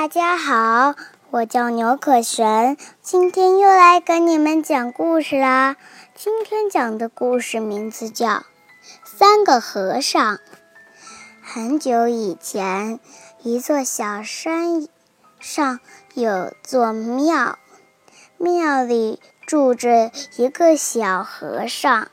大家好，我叫牛可璇，今天又来跟你们讲故事啦。今天讲的故事名字叫《三个和尚》。很久以前，一座小山上有座庙，庙里住着一个小和尚。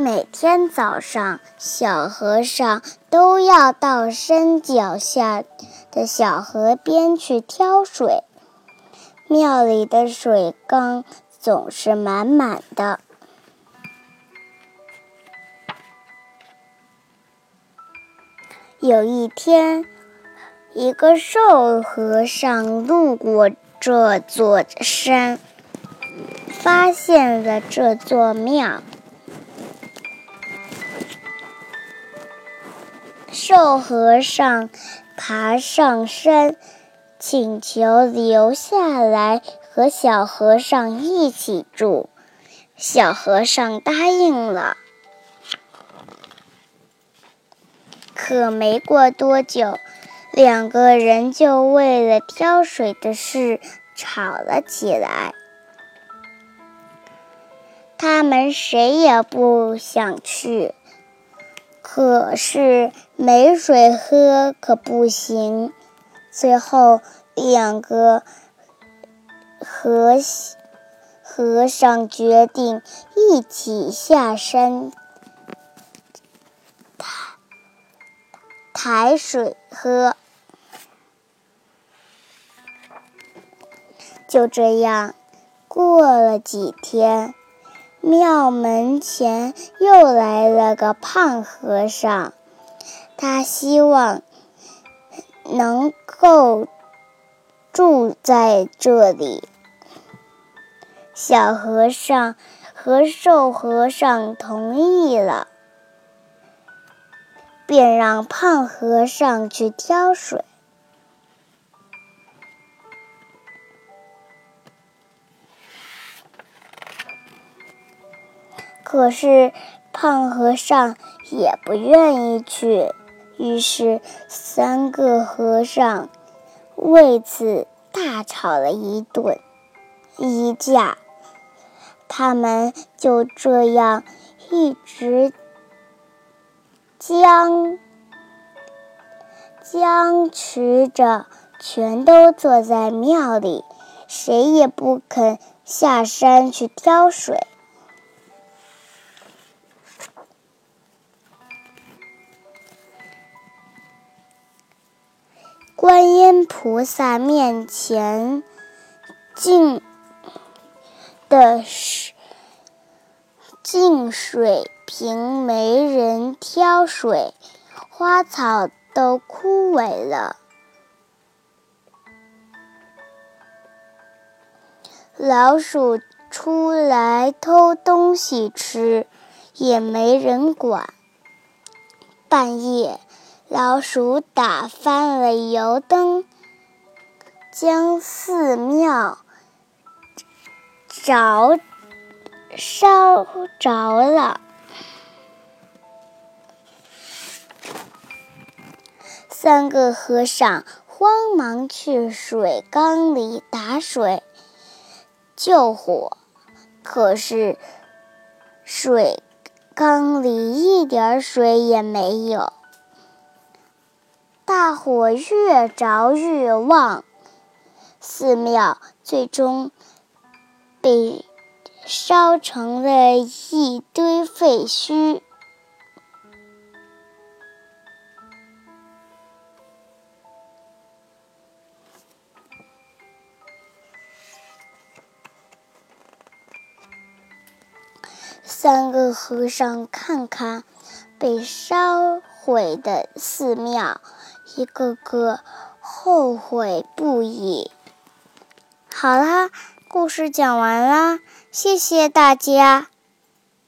每天早上，小和尚都要到山脚下的小河边去挑水。庙里的水缸总是满满的。有一天，一个瘦和尚路过这座山，发现了这座庙。瘦和尚爬上山，请求留下来和小和尚一起住。小和尚答应了。可没过多久，两个人就为了挑水的事吵了起来。他们谁也不想去，可是没水喝可不行。最后，两个和和尚决定一起下山。抬抬水喝，就这样过了几天，庙门前又来了个胖和尚，他希望能够住在这里。小和尚和瘦和尚同意了。便让胖和尚去挑水，可是胖和尚也不愿意去，于是三个和尚为此大吵了一顿一架，他们就这样一直。僵僵持着，全都坐在庙里，谁也不肯下山去挑水。观音菩萨面前净的是净水。瓶没人挑水，花草都枯萎了。老鼠出来偷东西吃，也没人管。半夜，老鼠打翻了油灯，将寺庙着烧着了。三个和尚慌忙去水缸里打水救火，可是水缸里一点水也没有。大火越着越旺，寺庙最终被烧成了一堆废墟。三个和尚看看被烧毁的寺庙，一个个后悔不已。好啦，故事讲完啦，谢谢大家。